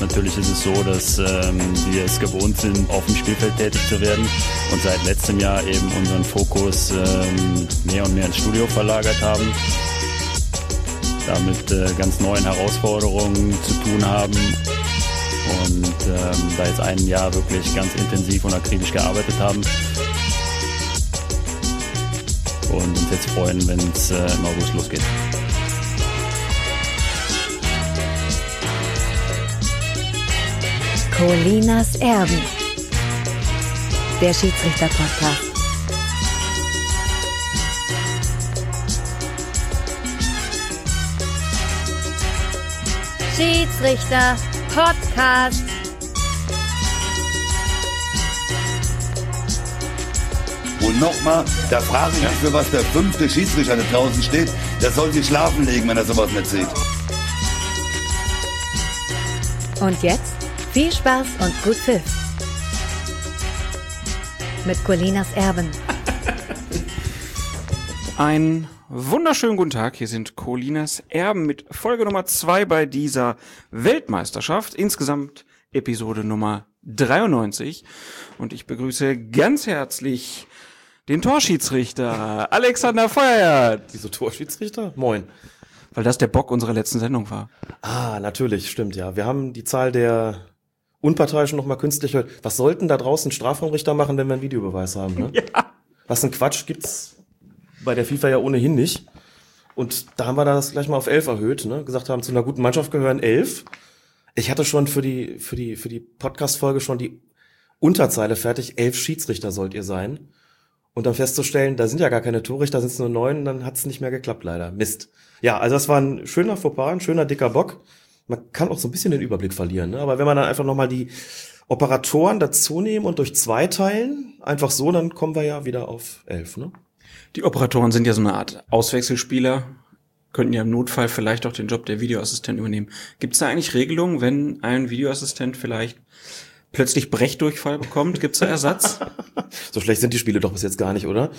Natürlich ist es so, dass ähm, wir es gewohnt sind, auf dem Spielfeld tätig zu werden und seit letztem Jahr eben unseren Fokus ähm, mehr und mehr ins Studio verlagert haben. Damit äh, ganz neuen Herausforderungen zu tun haben und ähm, da jetzt ein Jahr wirklich ganz intensiv und akribisch gearbeitet haben. Und uns jetzt freuen, wenn es äh, im August losgeht. Colinas Erben. Der Schiedsrichter-Podcast. Schiedsrichter Podcast. Und nochmal, da frage ich mich, für was der fünfte Schiedsrichter da draußen steht. Der soll sich schlafen legen, wenn er sowas nicht sieht. Und jetzt viel Spaß und gut Pfiff. Mit Colinas Erben. Ein wunderschönen guten Tag. Hier sind Colinas Erben mit Folge Nummer zwei bei dieser Weltmeisterschaft. Insgesamt Episode Nummer 93. Und ich begrüße ganz herzlich den Torschiedsrichter Alexander Feuer. Wieso Torschiedsrichter? Moin. Weil das der Bock unserer letzten Sendung war. Ah, natürlich, stimmt ja. Wir haben die Zahl der Unparteiischen nochmal künstlich erhöht. Was sollten da draußen Strafraumrichter machen, wenn wir einen Videobeweis haben? Ne? Ja. Was ein Quatsch gibt's bei der FIFA ja ohnehin nicht. Und da haben wir das gleich mal auf elf erhöht, ne? Gesagt haben, zu einer guten Mannschaft gehören elf. Ich hatte schon für die, für die, für die Podcast-Folge schon die Unterzeile fertig. Elf Schiedsrichter sollt ihr sein. Und dann festzustellen, da sind ja gar keine Torrichter, sind es nur neun, dann hat's nicht mehr geklappt, leider. Mist. Ja, also das war ein schöner Fauxpas, ein schöner dicker Bock. Man kann auch so ein bisschen den Überblick verlieren, ne? aber wenn man dann einfach nochmal die Operatoren dazu nehmen und durch zwei teilen, einfach so, dann kommen wir ja wieder auf elf, ne? Die Operatoren sind ja so eine Art Auswechselspieler, könnten ja im Notfall vielleicht auch den Job der Videoassistenten übernehmen. Gibt es da eigentlich Regelungen, wenn ein Videoassistent vielleicht plötzlich Brechdurchfall bekommt? Gibt es da Ersatz? So schlecht sind die Spiele doch bis jetzt gar nicht, oder?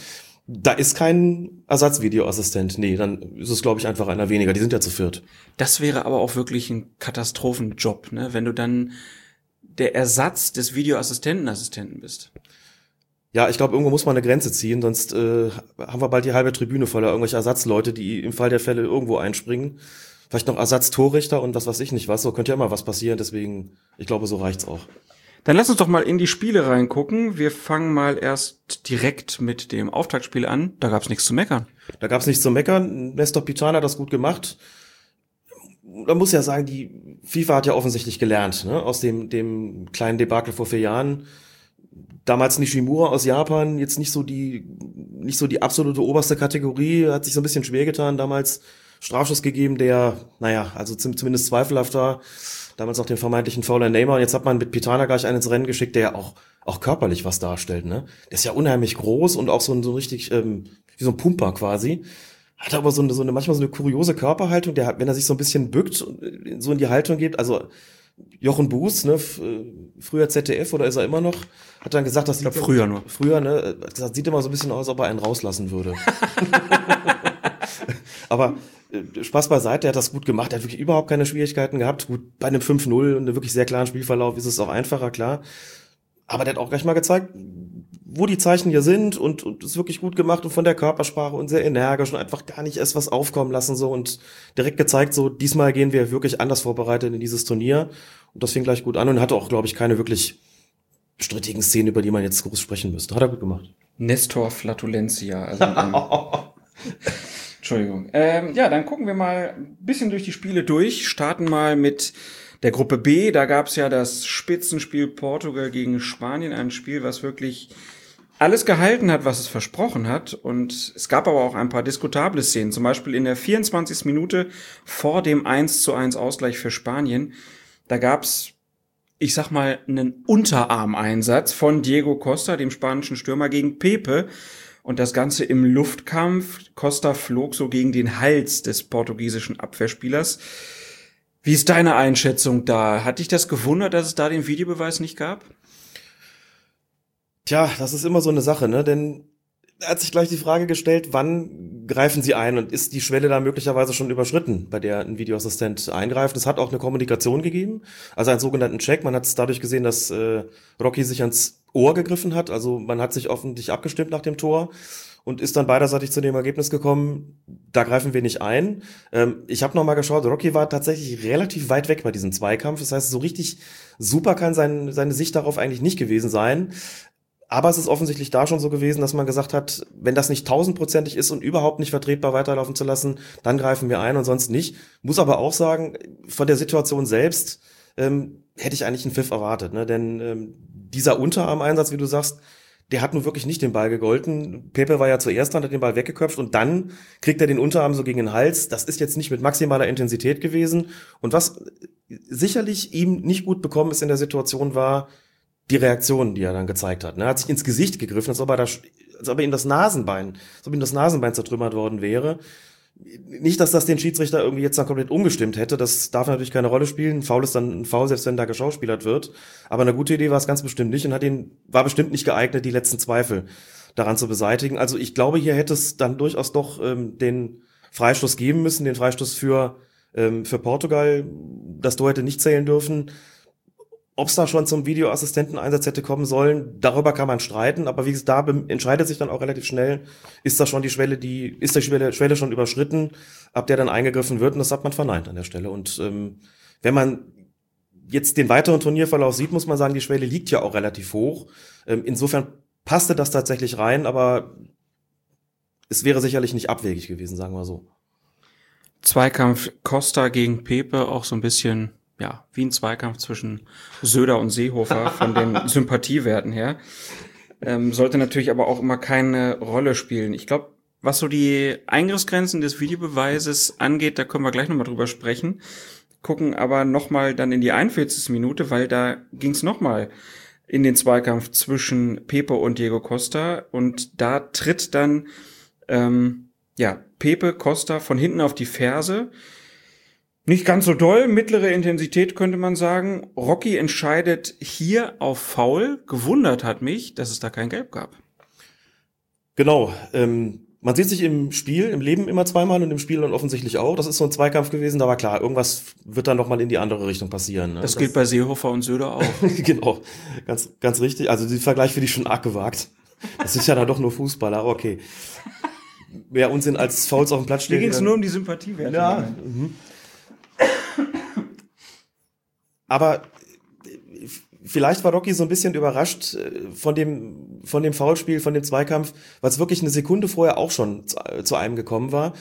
Da ist kein Ersatzvideoassistent. Nee, dann ist es, glaube ich, einfach einer weniger. Die sind ja zu viert. Das wäre aber auch wirklich ein Katastrophenjob, ne? wenn du dann der Ersatz des Videoassistentenassistenten bist. Ja, ich glaube, irgendwo muss man eine Grenze ziehen, sonst äh, haben wir bald die halbe Tribüne voller irgendwelche Ersatzleute, die im Fall der Fälle irgendwo einspringen. Vielleicht noch Ersatztorrichter und was weiß ich nicht was. So könnte ja immer was passieren, deswegen, ich glaube, so reicht's auch. Dann lass uns doch mal in die Spiele reingucken. Wir fangen mal erst direkt mit dem Auftaktspiel an. Da gab's nichts zu meckern. Da gab's nichts zu meckern. Nestor Pitana hat das gut gemacht. Man muss ja sagen, die FIFA hat ja offensichtlich gelernt, ne? aus dem, dem kleinen Debakel vor vier Jahren. Damals Nishimura aus Japan, jetzt nicht so die, nicht so die absolute oberste Kategorie, hat sich so ein bisschen schwer getan, damals Strafschuss gegeben, der, naja, also zum, zumindest zweifelhaft war. Damals noch den vermeintlichen Fauler Neymar. Und jetzt hat man mit Pitana gleich einen ins Rennen geschickt, der ja auch, auch körperlich was darstellt, ne? Der ist ja unheimlich groß und auch so ein, so richtig, ähm, wie so ein Pumper quasi. Hat aber so eine, so eine, manchmal so eine kuriose Körperhaltung, der hat, wenn er sich so ein bisschen bückt und so in die Haltung geht, also Jochen Buß, ne, äh, früher ZDF oder ist er immer noch, hat dann gesagt, dass glaub, früher nur. Früher, ne, hat gesagt, sieht immer so ein bisschen aus, als ob er einen rauslassen würde. Aber äh, Spaß beiseite, er hat das gut gemacht, er hat wirklich überhaupt keine Schwierigkeiten gehabt. Gut, bei einem 5-0 und einem wirklich sehr klaren Spielverlauf ist es auch einfacher, klar. Aber der hat auch gleich mal gezeigt, wo die Zeichen hier sind und, und ist wirklich gut gemacht und von der Körpersprache und sehr energisch und einfach gar nicht erst was aufkommen lassen so und direkt gezeigt, so diesmal gehen wir wirklich anders vorbereitet in dieses Turnier und das fing gleich gut an und hatte auch, glaube ich, keine wirklich strittigen Szenen, über die man jetzt groß sprechen müsste. Hat er gut gemacht. Nestor Flatulentia. Also, Entschuldigung. Ähm, ja, dann gucken wir mal ein bisschen durch die Spiele durch. Starten mal mit der Gruppe B. Da gab's ja das Spitzenspiel Portugal gegen Spanien. Ein Spiel, was wirklich alles gehalten hat, was es versprochen hat. Und es gab aber auch ein paar diskutable Szenen. Zum Beispiel in der 24. Minute vor dem 1 zu 1 Ausgleich für Spanien. Da gab's ich sag mal, einen Unterarmeinsatz von Diego Costa, dem spanischen Stürmer, gegen Pepe. Und das Ganze im Luftkampf. Costa flog so gegen den Hals des portugiesischen Abwehrspielers. Wie ist deine Einschätzung da? Hat dich das gewundert, dass es da den Videobeweis nicht gab? Tja, das ist immer so eine Sache, ne? Denn hat sich gleich die Frage gestellt, wann greifen Sie ein und ist die Schwelle da möglicherweise schon überschritten, bei der ein Videoassistent eingreift? Es hat auch eine Kommunikation gegeben, also einen sogenannten Check. Man hat es dadurch gesehen, dass äh, Rocky sich ans Ohr gegriffen hat, also man hat sich offentlich abgestimmt nach dem Tor und ist dann beiderseitig zu dem Ergebnis gekommen, da greifen wir nicht ein. Ähm, ich habe nochmal geschaut, Rocky war tatsächlich relativ weit weg bei diesem Zweikampf. Das heißt, so richtig super kann sein, seine Sicht darauf eigentlich nicht gewesen sein. Aber es ist offensichtlich da schon so gewesen, dass man gesagt hat, wenn das nicht tausendprozentig ist und überhaupt nicht vertretbar weiterlaufen zu lassen, dann greifen wir ein und sonst nicht. Muss aber auch sagen, von der Situation selbst ähm, hätte ich eigentlich einen Pfiff erwartet. Ne? Denn ähm, dieser Unterarm-Einsatz, wie du sagst, der hat nun wirklich nicht den Ball gegolten. Pepe war ja zuerst dran, hat den Ball weggeköpft und dann kriegt er den Unterarm so gegen den Hals. Das ist jetzt nicht mit maximaler Intensität gewesen. Und was sicherlich ihm nicht gut bekommen ist in der Situation war, die Reaktion, die er dann gezeigt hat. Ne? Er hat sich ins Gesicht gegriffen, als ob er, da, als ob er ihm das Nasenbein, als ob ihm das Nasenbein zertrümmert worden wäre. Nicht, dass das den Schiedsrichter irgendwie jetzt dann komplett umgestimmt hätte. Das darf natürlich keine Rolle spielen. Ein Foul ist dann ein Foul, selbst wenn da geschauspielert wird. Aber eine gute Idee war es ganz bestimmt nicht und hat ihn, war bestimmt nicht geeignet, die letzten Zweifel daran zu beseitigen. Also ich glaube, hier hätte es dann durchaus doch ähm, den Freistoß geben müssen, den Freistoß für, ähm, für Portugal. Das Tor hätte nicht zählen dürfen. Ob es da schon zum Videoassistenteneinsatz hätte kommen sollen, darüber kann man streiten, aber wie gesagt, da entscheidet sich dann auch relativ schnell, ist da schon die Schwelle, die, ist die Schwelle, Schwelle schon überschritten, ab der dann eingegriffen wird und das hat man verneint an der Stelle. Und ähm, wenn man jetzt den weiteren Turnierverlauf sieht, muss man sagen, die Schwelle liegt ja auch relativ hoch. Ähm, insofern passte das tatsächlich rein, aber es wäre sicherlich nicht abwegig gewesen, sagen wir so. Zweikampf Costa gegen Pepe auch so ein bisschen ja, wie ein Zweikampf zwischen Söder und Seehofer von den Sympathiewerten her. Ähm, sollte natürlich aber auch immer keine Rolle spielen. Ich glaube, was so die Eingriffsgrenzen des Videobeweises angeht, da können wir gleich nochmal drüber sprechen. Gucken aber nochmal dann in die 41. Minute, weil da ging es nochmal in den Zweikampf zwischen Pepe und Diego Costa und da tritt dann ähm, ja Pepe Costa von hinten auf die Ferse nicht ganz so doll, mittlere Intensität könnte man sagen. Rocky entscheidet hier auf Foul. Gewundert hat mich, dass es da kein Gelb gab. Genau. Ähm, man sieht sich im Spiel, im Leben immer zweimal und im Spiel dann offensichtlich auch. Das ist so ein Zweikampf gewesen, da war klar, irgendwas wird dann nochmal in die andere Richtung passieren. Ne? Das, das gilt bei Seehofer und Söder auch. genau, ganz, ganz richtig. Also den Vergleich finde ich schon arg gewagt. Das ist ja dann doch nur Fußballer, okay. Mehr Unsinn als Fouls auf dem Platz stehen. Mir ging es nur um die Sympathie. Ja. Mhm. Aber vielleicht war Rocky so ein bisschen überrascht äh, von dem, von dem Foulspiel, von dem Zweikampf, weil es wirklich eine Sekunde vorher auch schon zu, zu einem gekommen war.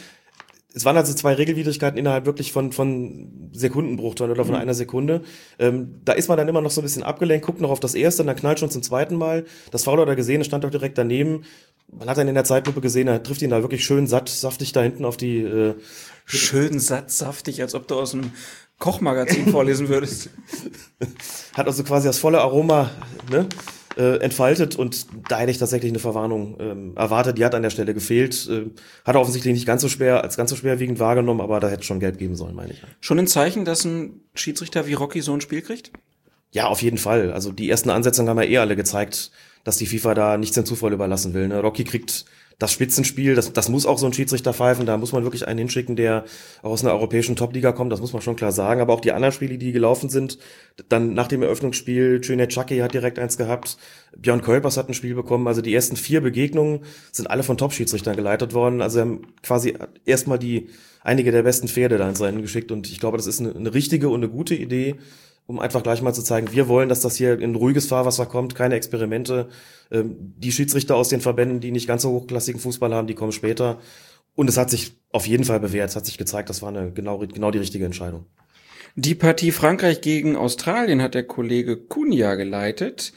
Es waren also zwei Regelwidrigkeiten innerhalb wirklich von, von Sekundenbruchteilen oder von mhm. einer Sekunde. Ähm, da ist man dann immer noch so ein bisschen abgelenkt, guckt noch auf das erste, und dann knallt schon zum zweiten Mal. Das Foul hat er gesehen, es stand auch direkt daneben. Man hat dann in der Zeitlupe gesehen, er trifft ihn da wirklich schön satt, saftig da hinten auf die. Äh, schön satt, saftig, als ob du aus dem Kochmagazin vorlesen würdest. Hat also quasi das volle Aroma ne, äh, entfaltet und da hätte ich tatsächlich eine Verwarnung ähm, erwartet. Die hat an der Stelle gefehlt. Äh, hat er offensichtlich nicht ganz so schwer, als ganz so schwerwiegend wahrgenommen, aber da hätte schon Geld geben sollen, meine ich. Schon ein Zeichen, dass ein Schiedsrichter wie Rocky so ein Spiel kriegt? Ja, auf jeden Fall. Also die ersten Ansätze haben ja eh alle gezeigt, dass die FIFA da nichts dem Zufall überlassen will. Ne? Rocky kriegt das Spitzenspiel, das, das muss auch so ein Schiedsrichter pfeifen, da muss man wirklich einen hinschicken, der aus einer europäischen Top-Liga kommt, das muss man schon klar sagen. Aber auch die anderen Spiele, die gelaufen sind, dann nach dem Eröffnungsspiel, Chucky hat direkt eins gehabt, Björn Kolpers hat ein Spiel bekommen, also die ersten vier Begegnungen sind alle von Top-Schiedsrichtern geleitet worden, also haben quasi erstmal die einige der besten Pferde da ins Rennen geschickt. Und ich glaube, das ist eine, eine richtige und eine gute Idee, um einfach gleich mal zu zeigen, wir wollen, dass das hier in ruhiges Fahrwasser kommt, keine Experimente. Ähm, die Schiedsrichter aus den Verbänden, die nicht ganz so hochklassigen Fußball haben, die kommen später. Und es hat sich auf jeden Fall bewährt. Es hat sich gezeigt, das war eine genau, genau die richtige Entscheidung. Die Partie Frankreich gegen Australien hat der Kollege Kunja geleitet.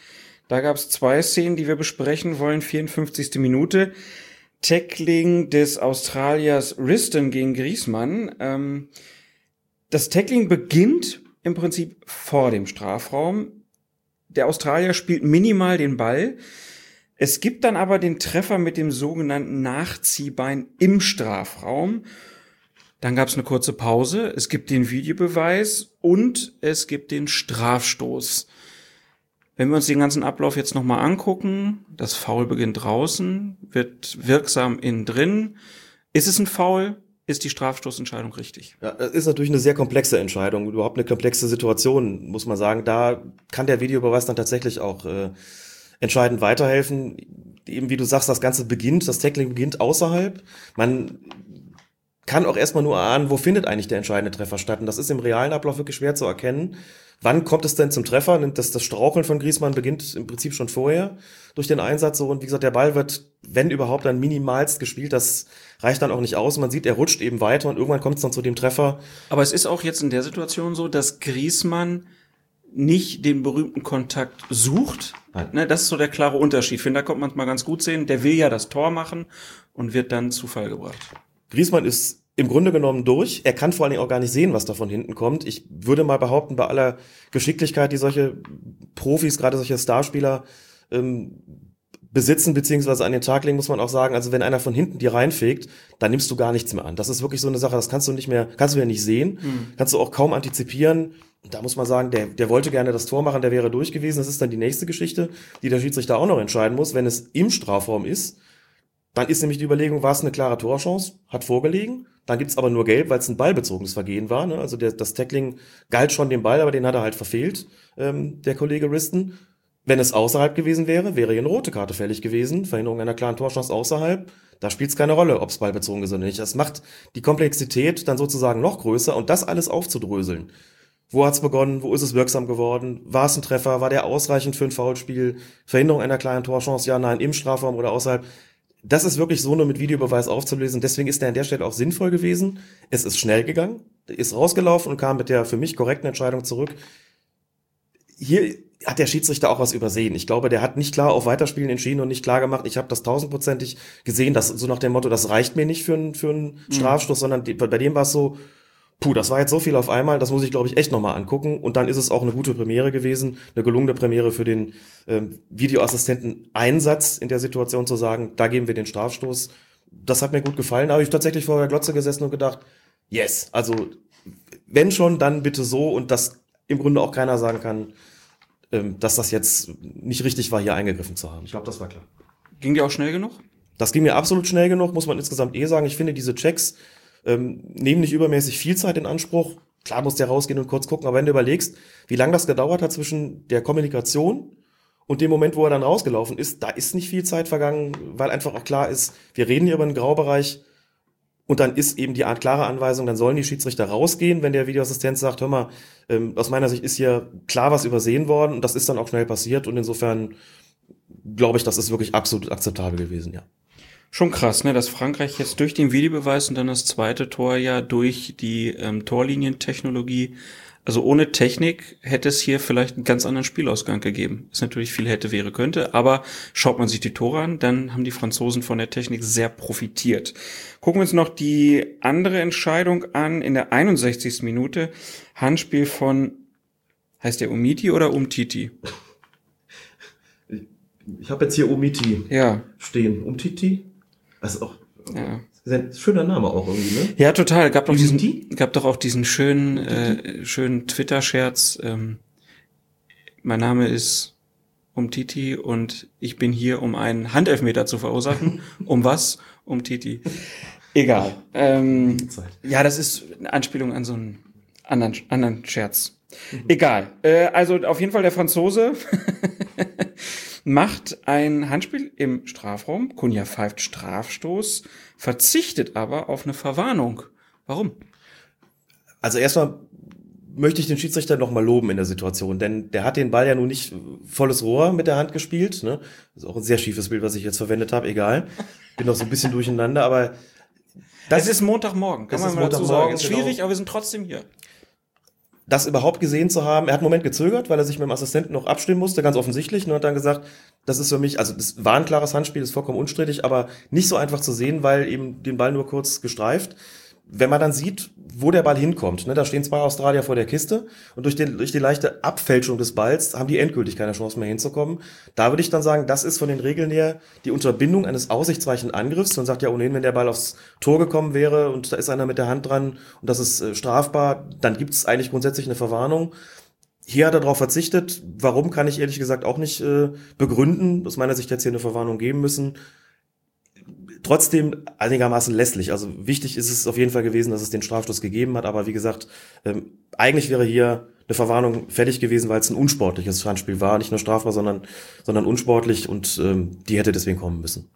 Da gab es zwei Szenen, die wir besprechen wollen. 54. Minute. Tackling des Australiers Riston gegen Griesmann. Ähm, das Tackling beginnt im Prinzip vor dem Strafraum. Der Australier spielt minimal den Ball. Es gibt dann aber den Treffer mit dem sogenannten Nachziehbein im Strafraum. Dann gab es eine kurze Pause. Es gibt den Videobeweis und es gibt den Strafstoß. Wenn wir uns den ganzen Ablauf jetzt nochmal angucken, das Foul beginnt draußen, wird wirksam innen drin. Ist es ein Foul? Ist die Strafstoßentscheidung richtig? Ja, ist natürlich eine sehr komplexe Entscheidung, überhaupt eine komplexe Situation, muss man sagen. Da kann der Videobeweis dann tatsächlich auch äh, entscheidend weiterhelfen. Eben wie du sagst, das Ganze beginnt, das Tackling beginnt außerhalb. Man kann auch erstmal nur ahnen, wo findet eigentlich der entscheidende Treffer statt. Und das ist im realen Ablauf wirklich schwer zu erkennen. Wann kommt es denn zum Treffer? Das, das Straucheln von Griesmann beginnt im Prinzip schon vorher durch den Einsatz. So. Und wie gesagt, der Ball wird, wenn überhaupt, dann minimalst gespielt. Das reicht dann auch nicht aus. Man sieht, er rutscht eben weiter und irgendwann kommt es dann zu dem Treffer. Aber es ist auch jetzt in der Situation so, dass Griesmann nicht den berühmten Kontakt sucht. Ne, das ist so der klare Unterschied. Ich finde, da kommt man mal ganz gut sehen. Der will ja das Tor machen und wird dann zu Fall gebracht. Griesmann ist im Grunde genommen durch. Er kann vor allen Dingen auch gar nicht sehen, was da von hinten kommt. Ich würde mal behaupten, bei aller Geschicklichkeit, die solche Profis, gerade solche Starspieler ähm, besitzen beziehungsweise an den Tag legen, muss man auch sagen, also wenn einer von hinten die reinfegt, dann nimmst du gar nichts mehr an. Das ist wirklich so eine Sache, das kannst du nicht mehr, kannst du ja nicht sehen, mhm. kannst du auch kaum antizipieren. Da muss man sagen, der, der wollte gerne das Tor machen, der wäre durch gewesen. Das ist dann die nächste Geschichte, die der Schiedsrichter auch noch entscheiden muss, wenn es im Strafraum ist. Dann ist nämlich die Überlegung, war es eine klare Torchance, hat vorgelegen. Dann gibt's aber nur gelb, weil es ein ballbezogenes Vergehen war. Ne? Also der, das Tackling galt schon dem Ball, aber den hat er halt verfehlt, ähm, der Kollege Risten. Wenn es außerhalb gewesen wäre, wäre hier eine rote Karte fällig gewesen. Verhinderung einer klaren Torchance außerhalb. Da spielt es keine Rolle, ob es ballbezogen ist oder nicht. Das macht die Komplexität dann sozusagen noch größer und das alles aufzudröseln. Wo hat's begonnen? Wo ist es wirksam geworden? War es ein Treffer? War der ausreichend für ein Foulspiel? Verhinderung einer kleinen Torchance? Ja, nein, im Strafraum oder außerhalb? Das ist wirklich so nur mit Videobeweis aufzulösen. Deswegen ist der an der Stelle auch sinnvoll gewesen. Es ist schnell gegangen, ist rausgelaufen und kam mit der für mich korrekten Entscheidung zurück. Hier hat der Schiedsrichter auch was übersehen. Ich glaube, der hat nicht klar auf Weiterspielen entschieden und nicht klar gemacht, ich habe das tausendprozentig gesehen, dass so nach dem Motto, das reicht mir nicht für, einen für einen mhm. Strafstoß, mhm. sondern bei dem war es so, puh, das war jetzt so viel auf einmal, das muss ich, glaube ich, echt nochmal angucken. Und dann ist es auch eine gute Premiere gewesen, eine gelungene Premiere für den ähm, Videoassistenten Einsatz in der Situation zu sagen, da geben wir den Strafstoß. Das hat mir gut gefallen. Da habe ich tatsächlich vor der Glotze gesessen und gedacht, yes, also wenn schon, dann bitte so und dass im Grunde auch keiner sagen kann, ähm, dass das jetzt nicht richtig war, hier eingegriffen zu haben. Ich glaube, das war klar. Ging dir auch schnell genug? Das ging mir absolut schnell genug, muss man insgesamt eh sagen. Ich finde, diese Checks ähm, nehmen nicht übermäßig viel Zeit in Anspruch. Klar muss der rausgehen und kurz gucken, aber wenn du überlegst, wie lange das gedauert hat zwischen der Kommunikation und dem Moment, wo er dann rausgelaufen ist, da ist nicht viel Zeit vergangen, weil einfach auch klar ist, wir reden hier über einen Graubereich und dann ist eben die Art klare Anweisung, dann sollen die Schiedsrichter rausgehen, wenn der Videoassistent sagt, hör mal, ähm, aus meiner Sicht ist hier klar was übersehen worden und das ist dann auch schnell passiert und insofern glaube ich, das ist wirklich absolut akzeptabel gewesen, ja. Schon krass, ne, dass Frankreich jetzt durch den Videobeweis und dann das zweite Tor ja durch die ähm, Torlinientechnologie, also ohne Technik hätte es hier vielleicht einen ganz anderen Spielausgang gegeben. Ist natürlich viel hätte, wäre, könnte, aber schaut man sich die Tore an, dann haben die Franzosen von der Technik sehr profitiert. Gucken wir uns noch die andere Entscheidung an. In der 61. Minute Handspiel von, heißt der Umiti oder Umtiti? Ich habe jetzt hier Umiti ja. stehen. Umtiti? Das ist auch ja. ein schöner Name auch irgendwie, ne? Ja, total. Gab doch diesen, gab doch auch diesen schönen, äh, schönen Twitter-Scherz. Ähm, mein Name ist Umtiti und ich bin hier, um einen Handelfmeter zu verursachen. um was? Um Titi. Egal. Ähm, ja, das ist eine Anspielung an so einen anderen, anderen Scherz. Mhm. Egal. Äh, also auf jeden Fall der Franzose macht ein Handspiel im Strafraum. Kunja pfeift Strafstoß, verzichtet aber auf eine Verwarnung. Warum? Also erstmal möchte ich den Schiedsrichter noch mal loben in der Situation, denn der hat den Ball ja nun nicht volles Rohr mit der Hand gespielt. Ne? Das ist auch ein sehr schiefes Bild, was ich jetzt verwendet habe. Egal, bin noch so ein bisschen durcheinander, aber das es ist Montagmorgen, kann man mal dazu sagen. Ist schwierig, genau. aber wir sind trotzdem hier das überhaupt gesehen zu haben. Er hat einen Moment gezögert, weil er sich mit dem Assistenten noch abstimmen musste, ganz offensichtlich, und hat dann gesagt, das ist für mich, also das war ein klares Handspiel, ist vollkommen unstrittig, aber nicht so einfach zu sehen, weil eben den Ball nur kurz gestreift wenn man dann sieht, wo der Ball hinkommt, ne, da stehen zwei Australier vor der Kiste und durch, den, durch die leichte Abfälschung des Balls haben die endgültig keine Chance mehr hinzukommen. Da würde ich dann sagen, das ist von den Regeln her die Unterbindung eines aussichtsreichen Angriffs. Man sagt ja ohnehin, wenn der Ball aufs Tor gekommen wäre und da ist einer mit der Hand dran und das ist äh, strafbar, dann gibt es eigentlich grundsätzlich eine Verwarnung. Hier hat er darauf verzichtet. Warum kann ich ehrlich gesagt auch nicht äh, begründen. Aus meiner Sicht es hier eine Verwarnung geben müssen. Trotzdem einigermaßen lässlich. Also wichtig ist es auf jeden Fall gewesen, dass es den Strafstoß gegeben hat. Aber wie gesagt, ähm, eigentlich wäre hier eine Verwarnung fällig gewesen, weil es ein unsportliches Handspiel war. Nicht nur strafbar, sondern, sondern unsportlich. Und ähm, die hätte deswegen kommen müssen.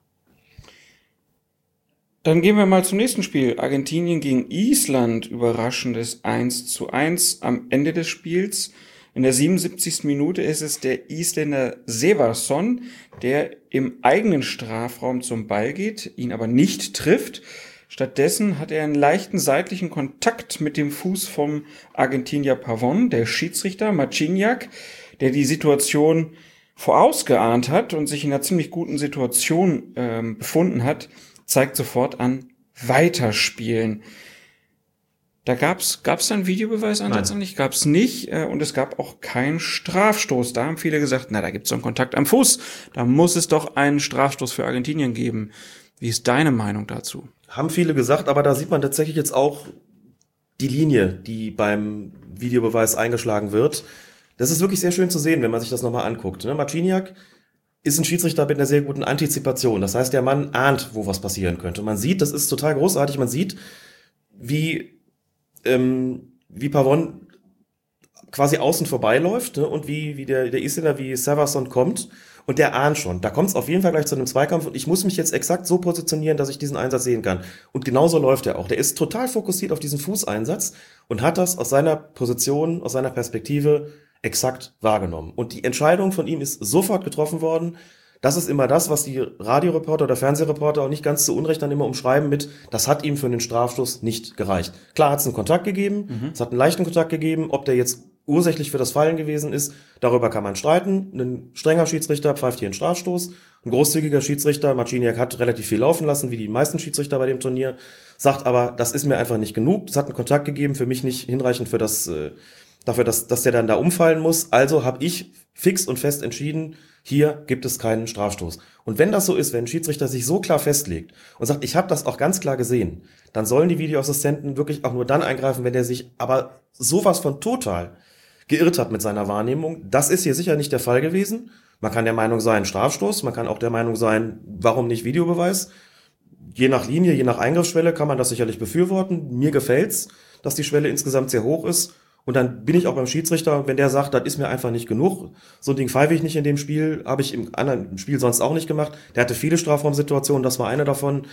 Dann gehen wir mal zum nächsten Spiel. Argentinien gegen Island. Überraschendes 1 zu 1 am Ende des Spiels. In der 77. Minute ist es der Isländer Seversson, der im eigenen Strafraum zum Ball geht, ihn aber nicht trifft. Stattdessen hat er einen leichten seitlichen Kontakt mit dem Fuß vom Argentinier Pavon, der Schiedsrichter Marciniak, der die Situation vorausgeahnt hat und sich in einer ziemlich guten Situation ähm, befunden hat, zeigt sofort an Weiterspielen. Da gab's gab's dann Videobeweisansatz Nein. nicht, gab's nicht äh, und es gab auch keinen Strafstoß. Da haben viele gesagt, na, da gibt's so einen Kontakt am Fuß, da muss es doch einen Strafstoß für Argentinien geben. Wie ist deine Meinung dazu? Haben viele gesagt, aber da sieht man tatsächlich jetzt auch die Linie, die beim Videobeweis eingeschlagen wird. Das ist wirklich sehr schön zu sehen, wenn man sich das nochmal anguckt. Ne? Marciniak ist ein Schiedsrichter mit einer sehr guten Antizipation. Das heißt, der Mann ahnt, wo was passieren könnte. Man sieht, das ist total großartig, man sieht, wie, ähm, wie Pavon quasi außen vorbeiläuft ne? und wie, wie der, der Isländer, wie Severson kommt und der ahnt schon. Da kommt es auf jeden Fall gleich zu einem Zweikampf und ich muss mich jetzt exakt so positionieren, dass ich diesen Einsatz sehen kann. Und genauso läuft er auch. Der ist total fokussiert auf diesen Fußeinsatz und hat das aus seiner Position, aus seiner Perspektive exakt wahrgenommen. Und die Entscheidung von ihm ist sofort getroffen worden. Das ist immer das, was die Radioreporter oder Fernsehreporter auch nicht ganz zu Unrecht dann immer umschreiben mit, das hat ihm für den Strafstoß nicht gereicht. Klar hat es einen Kontakt gegeben, es hat einen leichten Kontakt gegeben, ob der jetzt ursächlich für das Fallen gewesen ist, darüber kann man streiten. Ein strenger Schiedsrichter pfeift hier einen Strafstoß. Ein großzügiger Schiedsrichter, Marciniak hat relativ viel laufen lassen, wie die meisten Schiedsrichter bei dem Turnier, sagt aber, das ist mir einfach nicht genug. Es hat einen Kontakt gegeben, für mich nicht hinreichend für das, äh, dafür, dass, dass der dann da umfallen muss. Also habe ich fix und fest entschieden, hier gibt es keinen Strafstoß. Und wenn das so ist, wenn ein Schiedsrichter sich so klar festlegt und sagt, ich habe das auch ganz klar gesehen, dann sollen die Videoassistenten wirklich auch nur dann eingreifen, wenn der sich aber sowas von total geirrt hat mit seiner Wahrnehmung. Das ist hier sicher nicht der Fall gewesen. Man kann der Meinung sein, Strafstoß, man kann auch der Meinung sein, warum nicht Videobeweis. Je nach Linie, je nach Eingriffsschwelle kann man das sicherlich befürworten. Mir gefällt's, dass die Schwelle insgesamt sehr hoch ist. Und dann bin ich auch beim Schiedsrichter, wenn der sagt, das ist mir einfach nicht genug. So ein Ding pfeife ich nicht in dem Spiel, habe ich im anderen Spiel sonst auch nicht gemacht. Der hatte viele Strafraumsituationen, das war eine davon.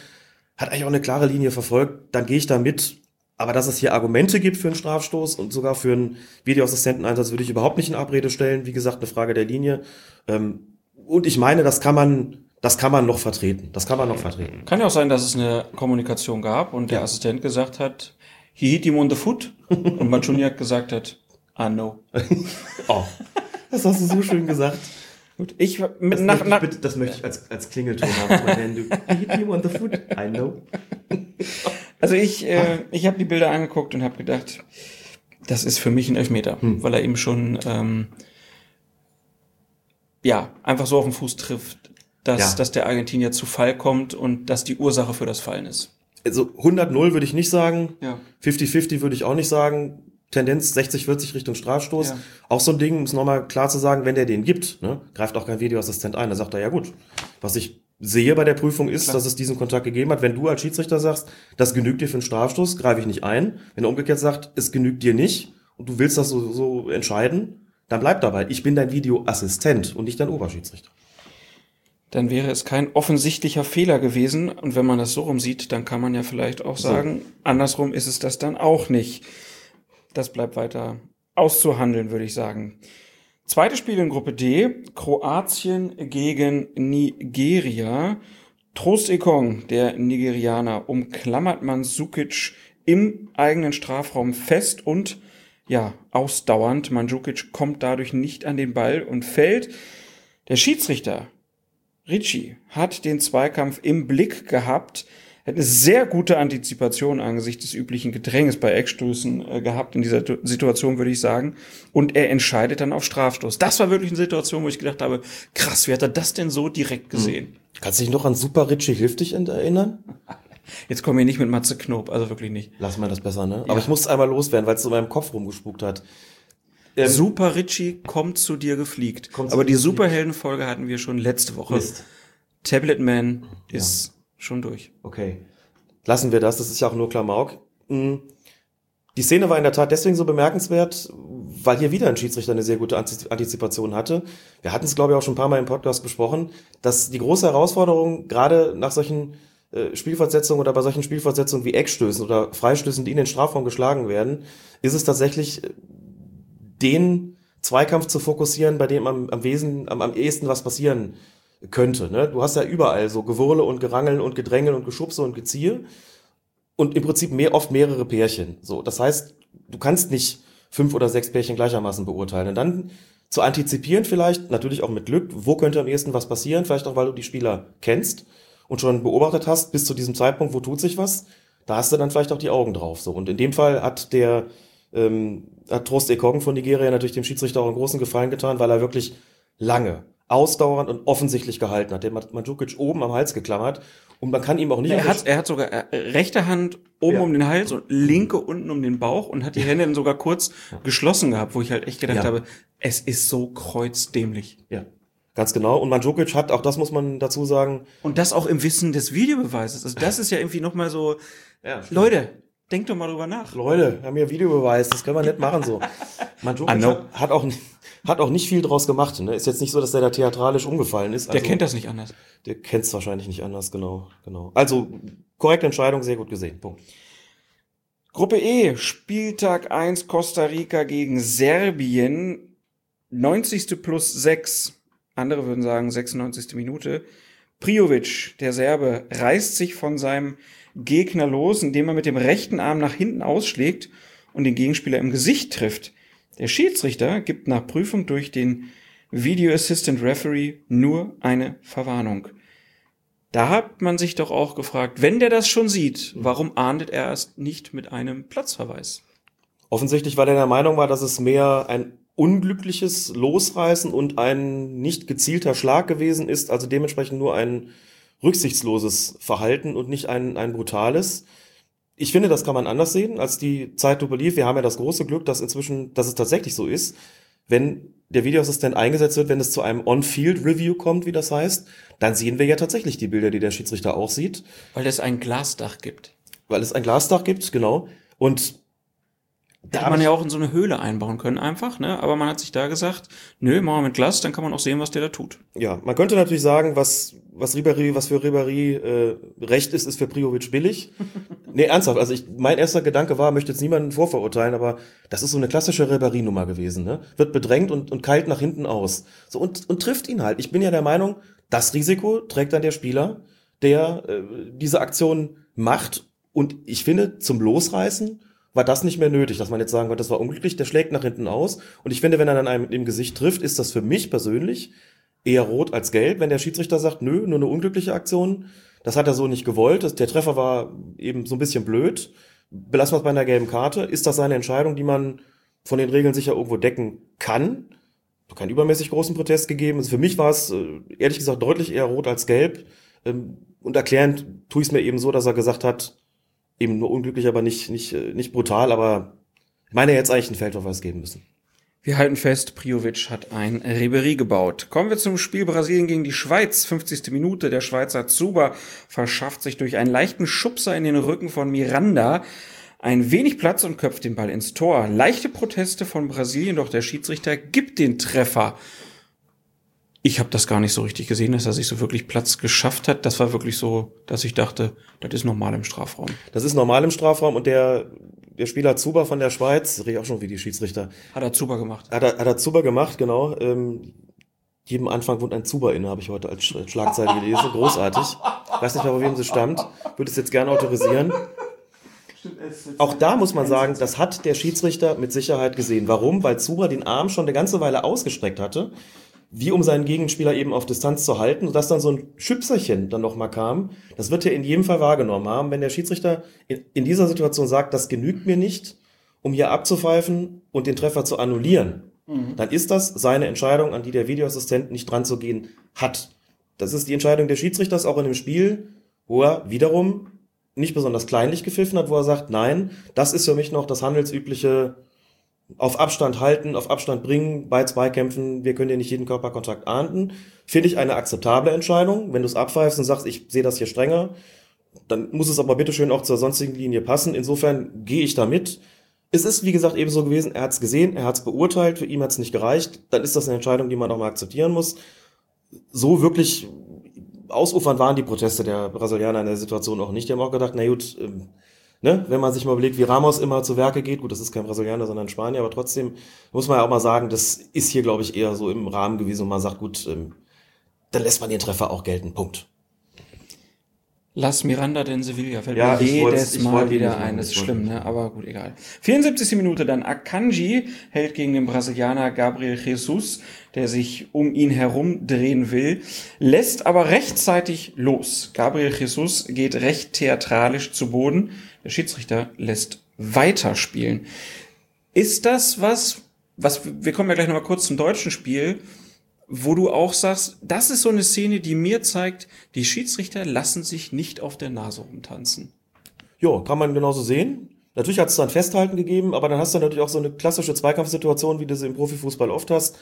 Hat eigentlich auch eine klare Linie verfolgt. Dann gehe ich da mit. Aber dass es hier Argumente gibt für einen Strafstoß und sogar für einen Videoassistenteneinsatz, würde ich überhaupt nicht in Abrede stellen. Wie gesagt, eine Frage der Linie. Ähm, Und ich meine, das kann man, das kann man noch vertreten. Das kann man noch vertreten. Kann ja auch sein, dass es eine Kommunikation gab und der Assistent gesagt hat, he hit him on the foot und Manchuniak gesagt hat, ah no. Oh, das hast du so schön gesagt. Gut, ich mit, Das, nach, möchte, ich nach, bitte, das möchte ich als, als Klingelton haben. Du hit you on the foot. I know. Also ich, äh, ich habe die Bilder angeguckt und habe gedacht, das ist für mich ein Elfmeter, Hm. weil er eben schon ähm, ja einfach so auf den Fuß trifft, dass, Ja. dass der Argentinier zu Fall kommt und dass die Ursache für das Fallen ist. Also 100-0 würde ich nicht sagen. Ja. 50-50 würde ich auch nicht sagen. Tendenz 60-40 Richtung Strafstoß. Ja. Auch so ein Ding, um es nochmal klar zu sagen, wenn der den gibt, ne, greift auch kein Videoassistent ein. Da sagt er, ja gut, was ich sehe bei der Prüfung ist, Klar. dass es diesen Kontakt gegeben hat. Wenn du als Schiedsrichter sagst, das genügt dir für einen Strafstoß, greife ich nicht ein. Wenn er umgekehrt sagt, es genügt dir nicht und du willst das so, so entscheiden, dann bleib dabei. Ich bin dein Videoassistent und nicht dein Oberschiedsrichter. Dann wäre es kein offensichtlicher Fehler gewesen. Und wenn man das so rum sieht, dann kann man ja vielleicht auch sagen, andersrum ist es das dann auch nicht. Das bleibt weiter auszuhandeln, würde ich sagen. Zweites Spiel in Gruppe D, Kroatien gegen Nigeria. Trost Ekong, der Nigerianer, umklammert Mandzukic im eigenen Strafraum fest und ja, ausdauernd. Mandzukic kommt dadurch nicht an den Ball und fällt. Der Schiedsrichter Ricci hat den Zweikampf im Blick gehabt, hat eine sehr gute Antizipation angesichts des üblichen Gedränges bei Eckstößen äh, gehabt in dieser Tu- Situation, würde ich sagen. Und er entscheidet dann auf Strafstoß. Das war wirklich eine Situation, wo ich gedacht habe, krass, wie hat er das denn so direkt gesehen? Kannst du dich noch an Super Ritchie Hilf dich erinnern? Jetzt kommen wir nicht mit Matze Knob, also wirklich nicht. Lass mal das besser, ne? Aber ich muss einmal loswerden, weil es so in meinem Kopf rumgespukt hat. Ähm, Super Richie kommt zu dir gefliegt. Zu Aber dir die. Superheldenfolge hatten wir schon letzte Woche. Mist. Tablet Man ist schon durch. Okay. Lassen wir das, das ist ja auch nur Klamauk. Mm. Die Szene war in der Tat deswegen so bemerkenswert, weil hier wieder ein Schiedsrichter eine sehr gute Antiz- Antizipation hatte. Wir hatten es, glaube ich, auch schon ein paar Mal im Podcast besprochen, dass die große Herausforderung, gerade nach solchen äh, Spielfortsetzungen oder bei solchen Spielfortsetzungen wie Eckstößen oder Freistößen, die in den Strafraum geschlagen werden, ist es tatsächlich, äh, den Zweikampf zu fokussieren, bei dem am, am Wesen, am, am ehesten was passieren könnte. Ne? Du hast ja überall so Gewurle und Gerangeln und Gedrängel und Geschubse und Geziehe und im Prinzip mehr, oft mehrere Pärchen. So, das heißt, du kannst nicht fünf oder sechs Pärchen gleichermaßen beurteilen. Und dann zu antizipieren vielleicht, natürlich auch mit Glück, wo könnte am ehesten was passieren, vielleicht auch, weil du die Spieler kennst und schon beobachtet hast, bis zu diesem Zeitpunkt, wo tut sich was, da hast du dann vielleicht auch die Augen drauf. So. Und in dem Fall hat der ähm, hat Trost Ekong von Nigeria natürlich dem Schiedsrichter auch einen großen Gefallen getan, weil er wirklich lange, ausdauernd und offensichtlich gehalten hat. Der hat Mandzukic oben am Hals geklammert und man kann ihm auch nicht... Er hat, er hat sogar äh, rechte Hand oben Ja. um den Hals und linke unten um den Bauch und hat die Hände dann sogar kurz geschlossen gehabt, wo ich halt echt gedacht Ja. habe, es ist so kreuzdämlich. Ja, ganz genau. Und Mandzukic hat, auch das muss man dazu sagen, Und das auch im Wissen des Videobeweises. Also das ist ja irgendwie nochmal so, ja, Leute, denkt doch mal drüber nach. Leute, wir haben hier Videobeweis, das können wir nicht machen so. Mandzukic I know. hat, hat, auch, hat auch nicht viel draus gemacht. Ne? Ist jetzt nicht so, dass der da theatralisch umgefallen ist. Der Also, kennt das nicht anders. Der kennt es wahrscheinlich nicht anders, genau, genau. Also, korrekte Entscheidung, sehr gut gesehen. Punkt. Gruppe E, Spieltag 1 Costa Rica gegen Serbien, 90. plus 6, andere würden sagen 96. Minute. Priovic, der Serbe, reißt sich von seinem Gegner los, indem er mit dem rechten Arm nach hinten ausschlägt und den Gegenspieler im Gesicht trifft. Der Schiedsrichter gibt nach Prüfung durch den Video Assistant Referee nur eine Verwarnung. Da hat man sich doch auch gefragt, wenn der das schon sieht, warum ahndet er es nicht mit einem Platzverweis? Offensichtlich, weil er der Meinung war, dass es mehr ein unglückliches Losreißen und ein nicht gezielter Schlag gewesen ist, also dementsprechend nur ein rücksichtsloses Verhalten und nicht ein, ein brutales. Ich finde, das kann man anders sehen, als die Zeitlupe lief. Wir haben ja das große Glück, dass inzwischen, dass es tatsächlich so ist, wenn der Videoassistent eingesetzt wird, wenn es zu einem On-Field-Review kommt, wie das heißt, dann sehen wir ja tatsächlich die Bilder, die der Schiedsrichter auch sieht Weil es ein Glasdach gibt. weil es ein Glasdach gibt, genau. Und Da hätte man ja auch in so eine Höhle einbauen können einfach, ne? Aber man hat sich da gesagt, nö, machen wir mit Glas, dann kann man auch sehen, was der da tut. ja, man könnte natürlich sagen, was was Ribéry, was für Ribéry äh, recht ist, ist für Priovic billig. nee, ernsthaft. Also ich, mein erster Gedanke war, möchte jetzt niemanden vorverurteilen, aber das ist so eine klassische Ribéry-Nummer gewesen. Ne? Wird bedrängt und, und kalt nach hinten aus. So und, und trifft ihn halt. Ich bin ja der Meinung, das Risiko trägt dann der Spieler, der äh, diese Aktion macht. Und ich finde, zum Losreißen war das nicht mehr nötig, dass man jetzt sagen könnte, das war unglücklich, der schlägt nach hinten aus. Und ich finde, wenn er dann einem im Gesicht trifft, ist das für mich persönlich eher rot als gelb. Wenn der Schiedsrichter sagt, nö, nur eine unglückliche Aktion, das hat er so nicht gewollt. Der Treffer war eben so ein bisschen blöd. Belassen wir es bei einer gelben Karte. Ist das seine Entscheidung, die man von den Regeln sicher irgendwo decken kann? Keinen übermäßig großen Protest gegeben. Also für mich war es äh, ehrlich gesagt deutlich eher rot als gelb. Ähm, Und erklärend tue ich es mir eben so, dass er gesagt hat, eben nur unglücklich, aber nicht, nicht, äh, nicht brutal, aber ich meine, er hätte eigentlich einen Feldverweis geben müssen. Wir halten fest, Priovic hat ein Ribery gebaut. Kommen wir zum Spiel Brasilien gegen die Schweiz. 50. Minute. Der Schweizer Zuber verschafft sich durch einen leichten Schubser in den Rücken von Miranda ein wenig Platz und köpft den Ball ins Tor. Leichte Proteste von Brasilien, doch der Schiedsrichter gibt den Treffer. Ich habe das gar nicht so richtig gesehen, dass er sich so wirklich Platz geschafft hat. Das war wirklich so, dass ich dachte, das ist normal im Strafraum. Das ist normal im Strafraum und der, der Spieler Zuber von der Schweiz, rede ich auch schon wie die Schiedsrichter, Hat er Zuber gemacht. hat er, hat er Zuber gemacht, genau. Ähm, jedem Anfang wohnt ein Zuber inne, habe ich heute als Sch- Schlagzeile gelesen. Großartig. Weiß nicht mehr, von wem sie stammt. Würde es jetzt gerne autorisieren. Auch da muss man sagen, das hat der Schiedsrichter mit Sicherheit gesehen. Warum? Weil Zuber den Arm schon eine ganze Weile ausgestreckt hatte, wie um seinen Gegenspieler eben auf Distanz zu halten, und dass dann so ein Schüpserchen dann nochmal kam. Das wird er in jedem Fall wahrgenommen haben. Wenn der Schiedsrichter in, in dieser Situation sagt, das genügt mir nicht, um hier abzupfeifen und den Treffer zu annullieren, dann ist das seine Entscheidung, an die der Videoassistent nicht dran zu gehen hat. Das ist die Entscheidung des Schiedsrichters auch in dem Spiel, wo er wiederum nicht besonders kleinlich gepfiffen hat, wo er sagt, nein, das ist für mich noch das handelsübliche auf Abstand halten, auf Abstand bringen, bei Zweikämpfen, wir können ja nicht jeden Körperkontakt ahnden. Finde ich eine akzeptable Entscheidung. Wenn du es abpfeifst und sagst, ich sehe das hier strenger, dann muss es aber bitteschön auch zur sonstigen Linie passen. Insofern gehe ich da mit. Es ist, wie gesagt, ebenso gewesen, er hat es gesehen, er hat es beurteilt, für ihn hat es nicht gereicht. Dann ist das eine Entscheidung, die man auch mal akzeptieren muss. So wirklich ausufern waren die Proteste der Brasilianer in der Situation auch nicht. Die haben auch gedacht, na gut, ähm, ne, wenn man sich mal überlegt, wie Ramos immer zu Werke geht, gut, das ist kein Brasilianer, sondern Spanier, aber trotzdem muss man ja auch mal sagen, das ist hier, glaube ich, eher so im Rahmen gewesen und man sagt, gut, ähm, dann lässt man den Treffer auch gelten. Punkt. Lass Miranda den Sevilla fällt Ja, mir jedes Mal wieder ein. Das ist schlimm, ne? Aber gut, egal. 74. Minute dann Akanji hält gegen den Brasilianer Gabriel Jesus, der sich um ihn herum drehen will, lässt aber rechtzeitig los. Gabriel Jesus geht recht theatralisch zu Boden. Der Schiedsrichter lässt weiterspielen. Ist das was, was, wir kommen ja gleich nochmal kurz zum deutschen Spiel, wo du auch sagst, das ist so eine Szene, die mir zeigt, die Schiedsrichter lassen sich nicht auf der Nase rumtanzen. Ja, kann man genauso sehen. Natürlich hat es dann Festhalten gegeben, aber dann hast du natürlich auch so eine klassische Zweikampfsituation, wie du sie im Profifußball oft hast.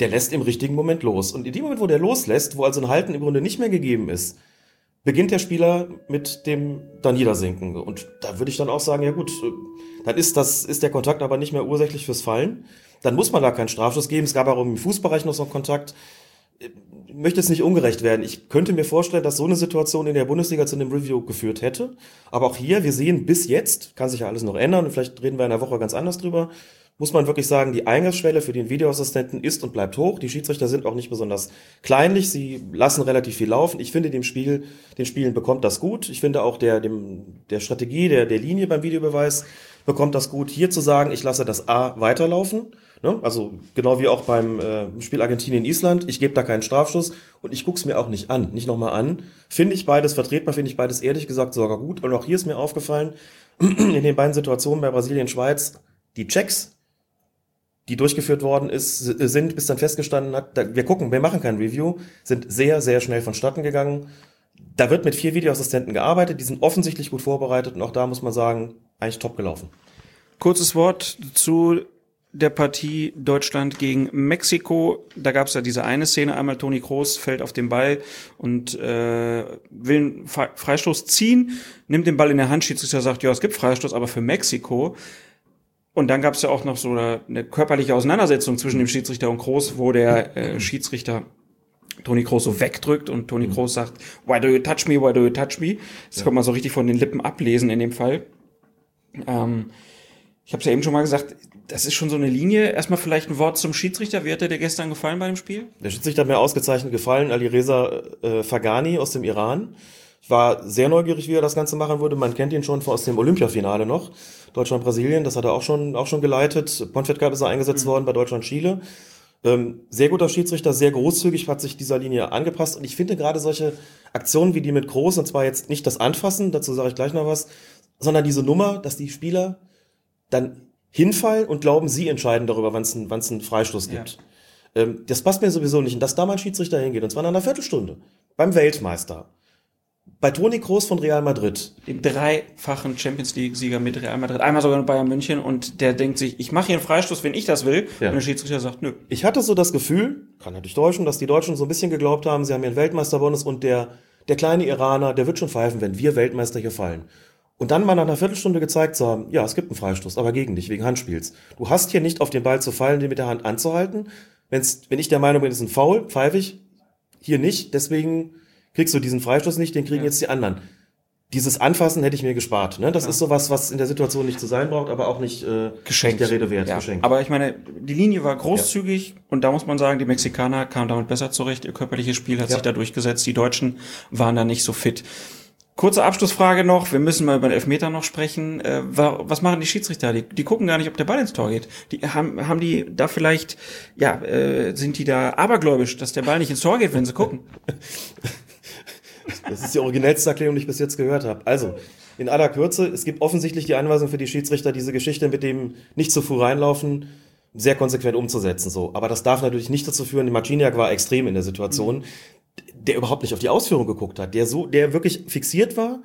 Der lässt im richtigen Moment los. Und in dem Moment, wo der loslässt, wo also ein Halten im Grunde nicht mehr gegeben ist, beginnt der Spieler mit dem da Niedersinken. Und da würde ich dann auch sagen, ja gut, dann ist das, ist der Kontakt aber nicht mehr ursächlich fürs Fallen. Dann muss man da keinen Strafschuss geben. Es gab auch im Fußbereich noch so einen Kontakt. Ich möchte jetzt nicht ungerecht werden. Ich könnte mir vorstellen, dass so eine Situation in der Bundesliga zu einem Review geführt hätte. Aber auch hier, wir sehen bis jetzt, kann sich ja alles noch ändern und vielleicht reden wir in einer Woche ganz anders drüber, muss man wirklich sagen, die Eingangsschwelle für den Videoassistenten ist und bleibt hoch. Die Schiedsrichter sind auch nicht besonders kleinlich. Sie lassen relativ viel laufen. Ich finde, dem Spiel, den Spielen bekommt das gut. Ich finde auch der, dem, der Strategie, der, der Linie beim Videobeweis bekommt das gut. Hier zu sagen, ich lasse das A weiterlaufen. Ne? Also genau wie auch beim äh, Spiel Argentinien-Island. Ich gebe da keinen Strafschuss und ich guck's mir auch nicht an, nicht nochmal an. Finde ich beides vertretbar, finde ich beides ehrlich gesagt sogar gut. Und auch hier ist mir aufgefallen, in den beiden Situationen bei Brasilien-Schweiz, die Checks, die durchgeführt worden ist, sind, bis dann festgestanden hat, da, wir gucken, wir machen kein Review, sind sehr, sehr schnell vonstatten gegangen. Da wird mit vier Videoassistenten gearbeitet, die sind offensichtlich gut vorbereitet und auch da muss man sagen, eigentlich top gelaufen. Kurzes Wort zu der Partie Deutschland gegen Mexiko. Da gab es ja diese eine Szene, einmal Toni Kroos fällt auf den Ball und äh, will einen Fre- Freistoß ziehen, nimmt den Ball in der Hand, Schiedsrichter sagt, ja, es gibt Freistoß, aber für Mexiko. Und dann gab es ja auch noch so eine, körperliche Auseinandersetzung zwischen dem Schiedsrichter und Kroos, wo der äh, Schiedsrichter Toni Kroos so wegdrückt und Toni Kroos sagt, why do you touch me, why do you touch me? Das kann man so richtig von den Lippen ablesen in dem Fall. Ähm, ich habe es ja eben schon mal gesagt, das ist schon so eine Linie. Erstmal vielleicht ein Wort zum Schiedsrichter. Wie hat er dir gestern gefallen bei dem Spiel? Der Schiedsrichter hat mir ausgezeichnet gefallen, Alireza äh, Fagani aus dem Iran. Ich war sehr neugierig, wie er das Ganze machen würde. Man kennt ihn schon aus dem Olympiafinale noch. Deutschland-Brasilien, das hat er auch schon, auch schon geleitet. Ponfett Cup ist er eingesetzt worden bei Deutschland-Chile. Ähm, sehr guter Schiedsrichter, sehr großzügig, hat sich dieser Linie angepasst. Und ich finde gerade solche Aktionen wie die mit Groß, und zwar jetzt nicht das Anfassen, dazu sage ich gleich noch was, sondern diese Nummer, dass die Spieler dann hinfallen und glauben, sie entscheiden darüber, wann es einen, einen Freistoß gibt. Ähm, das passt mir sowieso nicht. Und dass da mal ein Schiedsrichter hingeht, und zwar nach einer Viertelstunde, beim Weltmeister, bei Toni Kroos von Real Madrid, Den dreifachen Champions League-Sieger mit Real Madrid. Einmal sogar mit Bayern München und der denkt sich, ich mache hier einen Freistoß, wenn ich das will. Ja. Und der Schiedsrichter sagt, nö. Ich hatte so das Gefühl, kann natürlich täuschen, dass die Deutschen so ein bisschen geglaubt haben, sie haben hier einen Weltmeisterbonus und der, der kleine Iraner, der wird schon pfeifen, wenn wir Weltmeister hier fallen. Und dann mal nach einer Viertelstunde gezeigt zu haben, ja, es gibt einen Freistoß, aber gegen dich, wegen Handspiels. Du hast hier nicht auf den Ball zu fallen, den mit der Hand anzuhalten. Wenn's, wenn ich der Meinung bin, es ist ein Foul, pfeife ich. Hier nicht, deswegen kriegst du diesen Freistoß nicht, den kriegen jetzt die anderen. Dieses Anfassen hätte ich mir gespart. Ne? Das ist sowas, was in der Situation nicht zu sein braucht, aber auch nicht, äh, Geschenkt. nicht der Rede wert. Ja. Geschenkt. Aber ich meine, die Linie war großzügig und da muss man sagen, die Mexikaner kamen damit besser zurecht. Ihr körperliches Spiel hat Ja. sich da durchgesetzt. Die Deutschen waren da nicht so fit. Kurze Abschlussfrage noch. Wir müssen mal über den Elfmeter noch sprechen. Äh, wa- was machen die Schiedsrichter? Die, die gucken gar nicht, ob der Ball ins Tor geht. Die haben, haben die da vielleicht, ja, äh, sind die da abergläubisch, dass der Ball nicht ins Tor geht, wenn sie gucken? Das ist die originellste Erklärung, die ich bis jetzt gehört habe. Also, in aller Kürze, es gibt offensichtlich die Anweisung für die Schiedsrichter, diese Geschichte mit dem nicht zu früh reinlaufen sehr konsequent umzusetzen. So. Aber das darf natürlich nicht dazu führen, Marciniak war extrem in der Situation, der überhaupt nicht auf die Ausführung geguckt hat, der so, der wirklich fixiert war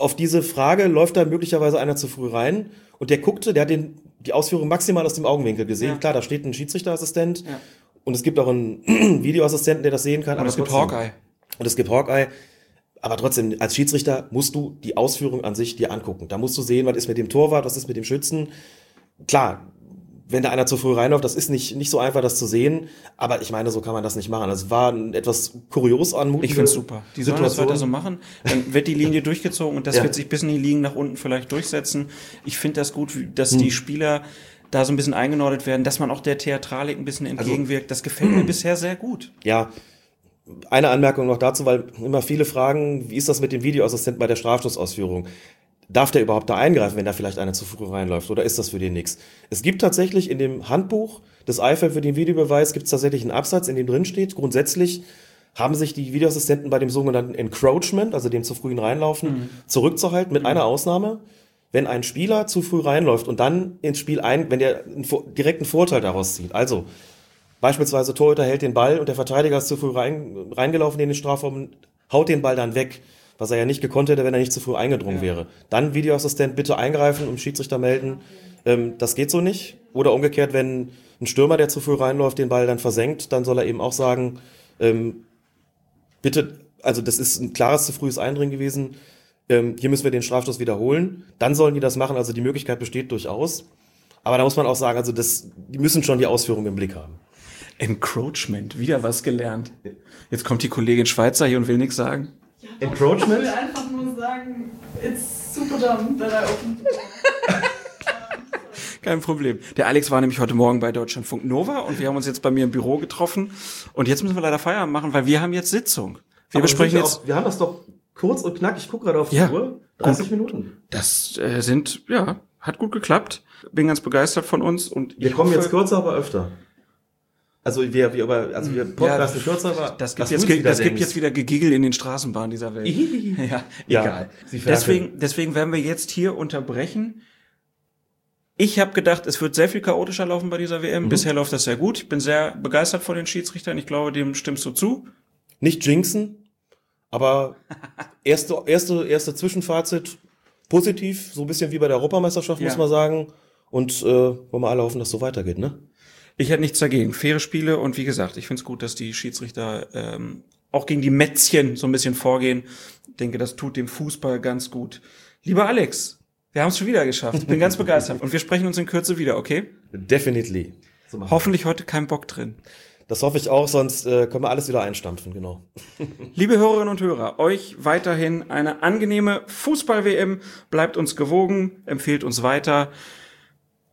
auf diese Frage läuft da möglicherweise einer zu früh rein und der guckte, der hat den, die Ausführung maximal aus dem Augenwinkel gesehen. Ja. Klar, da steht ein Schiedsrichterassistent Ja. und es gibt auch einen Videoassistenten, der das sehen kann. Und es gibt Hawkeye. Und es gibt Hawkeye. Aber trotzdem, als Schiedsrichter musst du die Ausführung an sich dir angucken. Da musst du sehen, was ist mit dem Torwart, was ist mit dem Schützen. Klar, wenn da einer zu früh reinläuft, das ist nicht, nicht so einfach, das zu sehen. Aber ich meine, so kann man das nicht machen. Das war ein etwas kurios anmutende Ich find's super. Die sollen das Situation. weiter so machen. Dann wird die Linie durchgezogen und das Ja. wird sich bis in die Ligen nach unten vielleicht durchsetzen. Ich finde das gut, dass Hm. die Spieler da so ein bisschen eingenordet werden, dass man auch der Theatralik ein bisschen Also entgegenwirkt. Das gefällt mir bisher sehr gut. Ja, eine Anmerkung noch dazu, weil immer viele fragen, wie ist das mit dem Videoassistenten bei der Strafschussausführung? Darf der überhaupt da eingreifen, wenn da vielleicht einer zu früh reinläuft? Oder ist das für den nichts? Es gibt tatsächlich in dem Handbuch des IFAB für den Videobeweis gibt es tatsächlich einen Absatz, in dem drin steht, grundsätzlich haben sich die Videoassistenten bei dem sogenannten Encroachment, also dem zu frühen Reinlaufen, zurückzuhalten, mit einer Ausnahme. Wenn ein Spieler zu früh reinläuft und dann ins Spiel ein, wenn der einen, direkten Vorteil daraus zieht, also Beispielsweise Torhüter hält den Ball und der Verteidiger ist zu früh rein, reingelaufen in den Strafraum haut den Ball dann weg, was er ja nicht gekonnt hätte, wenn er nicht zu früh eingedrungen wäre. Dann Videoassistent bitte eingreifen und Schiedsrichter melden. Ähm, das geht so nicht. Oder umgekehrt, wenn ein Stürmer, der zu früh reinläuft, den Ball dann versenkt, dann soll er eben auch sagen, ähm, bitte, also das ist ein klares zu frühes Eindringen gewesen. Ähm, hier müssen wir den Strafstoß wiederholen. Dann sollen die das machen. Also die Möglichkeit besteht durchaus. Aber da muss man auch sagen, also das, die müssen schon die Ausführung im Blick haben. Encroachment, wieder was gelernt. Jetzt kommt die Kollegin Schweizer hier und will nichts sagen. Ich Encroachment? will einfach nur sagen, it's super dumb that I opened. Kein Problem. Der Alex war nämlich heute Morgen bei Deutschlandfunk Nova und wir haben uns jetzt bei mir im Büro getroffen und jetzt müssen wir leider Feierabend machen, weil wir haben jetzt Sitzung. Wir Aber besprechen wir jetzt, Auch, wir haben das doch kurz und knackig. Ich gucke gerade auf die Ja. Uhr. 30 Minuten. das äh, sind, ja, hat gut geklappt. Bin ganz begeistert von uns und Wir ich kommen hoffe, jetzt kürzer, aber öfter. Also wir, wir, aber, also wir podcasten kürzer, aber Das gibt, jetzt, wieder das gibt jetzt wieder Gegigel in den Straßenbahnen dieser Welt. ja, Ja, egal. Deswegen, deswegen werden wir jetzt hier unterbrechen. Ich habe gedacht, es wird sehr viel chaotischer laufen bei dieser Mhm. WM. Bisher läuft das sehr gut. Ich bin sehr begeistert von den Schiedsrichtern. Ich glaube, dem stimmst du zu. Nicht jinxen, aber erste, erste, erste Zwischenfazit positiv, so ein bisschen wie bei der Europameisterschaft, Ja. muss man sagen. Und äh, wollen wir alle hoffen, dass es so weitergeht, ne? Ich hätte nichts dagegen. Faire Spiele und wie gesagt, ich finde es gut, dass die Schiedsrichter ähm, auch gegen die Mätzchen so ein bisschen vorgehen. Ich denke, das tut dem Fußball ganz gut. Lieber Alex, wir haben es schon wieder geschafft. Ich bin ganz begeistert. Und wir sprechen uns in Kürze wieder, okay? Definitely. So. Hoffentlich heute kein Bock drin. Das hoffe ich auch, sonst äh, können wir alles wieder einstampfen, genau. Liebe Hörerinnen und Hörer, euch weiterhin eine angenehme Fußball-WM. Bleibt uns gewogen, empfehlt uns weiter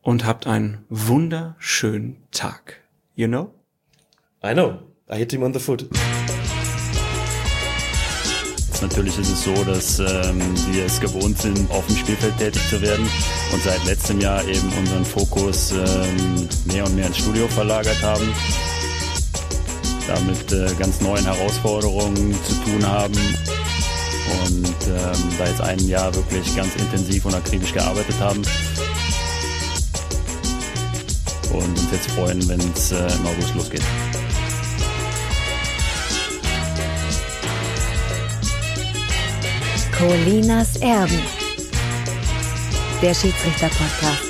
und habt einen wunderschönen Tag. You know? I know. I hit him on the foot. Natürlich ist es so, dass ähm, wir es gewohnt sind, auf dem Spielfeld tätig zu werden und seit letztem Jahr eben unseren Fokus ähm, mehr und mehr ins Studio verlagert haben. Damit äh, ganz neuen Herausforderungen zu tun haben und ähm, da jetzt ein Jahr wirklich ganz intensiv und akribisch gearbeitet haben. Und uns jetzt freuen, wenn es äh, im August losgeht. Colinas Erben. Der Schiedsrichter-Podcast.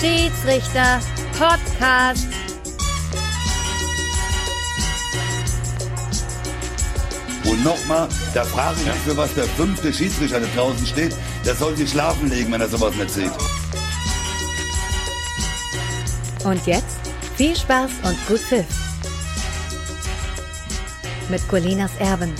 Schiedsrichter Und nochmal, da frage ich mich, für was der fünfte Schiedsrichter da draußen steht. Der soll sich schlafen legen, wenn er sowas nicht sieht. Und jetzt viel Spaß und gut Pfiff. Mit Colinas Erben.